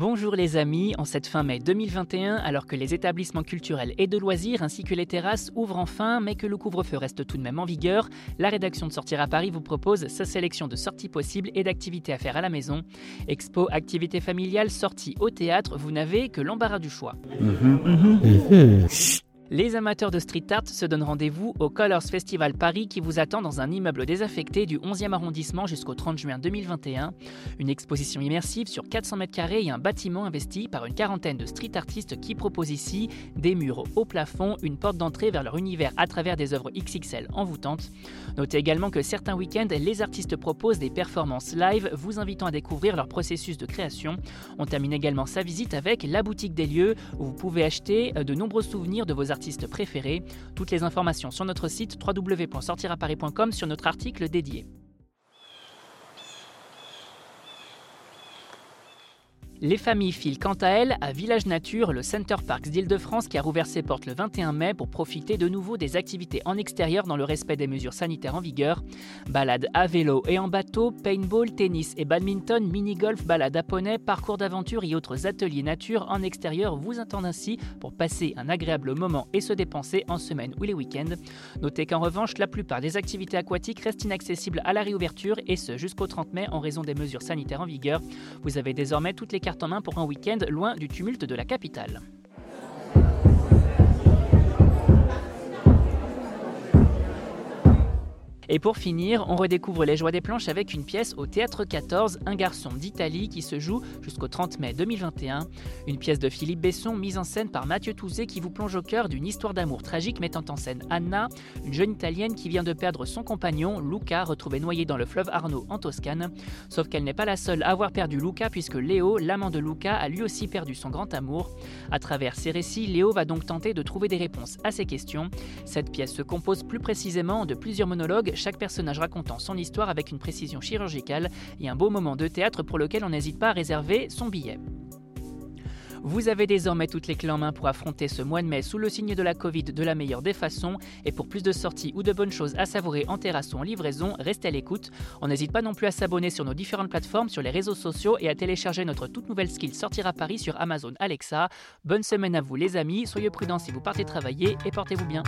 Bonjour les amis, en cette fin mai 2021, alors que les établissements culturels et de loisirs ainsi que les terrasses ouvrent enfin, mais que le couvre-feu reste tout de même en vigueur, la rédaction de Sortir à Paris vous propose sa sélection de sorties possibles et d'activités à faire à la maison. Expo, activités familiales, sorties au théâtre, vous n'avez que l'embarras du choix. Les amateurs de street art se donnent rendez-vous au Colors Festival Paris qui vous attend dans un immeuble désaffecté du 11e arrondissement jusqu'au 30 juin 2021. Une exposition immersive sur 400 mètres carrés et un bâtiment investi par une quarantaine de street artistes qui proposent ici des murs au plafond, une porte d'entrée vers leur univers à travers des œuvres XXL envoûtantes. Notez également que certains week-ends, les artistes proposent des performances live vous invitant à découvrir leur processus de création. On termine également sa visite avec la boutique des lieux où vous pouvez acheter de nombreux souvenirs de vos artistes préférés. Toutes les informations sur notre site www.sortiraparis.com sur notre article dédié. Les familles filent quant à elles à Village Nature, le Center Parks d'Île-de-France qui a rouvert ses portes le 21 mai pour profiter de nouveau des activités en extérieur dans le respect des mesures sanitaires en vigueur. Balades à vélo et en bateau, paintball, tennis et badminton, mini-golf, balades à poney, parcours d'aventure et autres ateliers nature en extérieur vous attendent ainsi pour passer un agréable moment et se dépenser en semaine ou les week-ends. Notez qu'en revanche, la plupart des activités aquatiques restent inaccessibles à la réouverture et ce jusqu'au 30 mai en raison des mesures sanitaires en vigueur. Vous avez désormais toutes les en main pour un week-end loin du tumulte de la capitale. Et pour finir, on redécouvre les joies des planches avec une pièce au Théâtre 14, Un garçon d'Italie, qui se joue jusqu'au 30 mai 2021. Une pièce de Philippe Besson mise en scène par Mathieu Touzé qui vous plonge au cœur d'une histoire d'amour tragique mettant en scène Anna, une jeune italienne qui vient de perdre son compagnon, Luca, retrouvé noyé dans le fleuve Arno en Toscane. Sauf qu'elle n'est pas la seule à avoir perdu Luca puisque Léo, l'amant de Luca, a lui aussi perdu son grand amour. À travers ses récits, Léo va donc tenter de trouver des réponses à ces questions. Cette pièce se compose plus précisément de plusieurs monologues chaque personnage racontant son histoire avec une précision chirurgicale et un beau moment de théâtre pour lequel on n'hésite pas à réserver son billet. Vous avez désormais toutes les clés en main pour affronter ce mois de mai sous le signe de la Covid de la meilleure des façons. Et pour plus de sorties ou de bonnes choses à savourer en terrasse ou en livraison, restez à l'écoute. On n'hésite pas non plus à s'abonner sur nos différentes plateformes, sur les réseaux sociaux et à télécharger notre toute nouvelle skill Sortir à Paris sur Amazon Alexa. Bonne semaine à vous les amis, soyez prudents si vous partez travailler et portez-vous bien.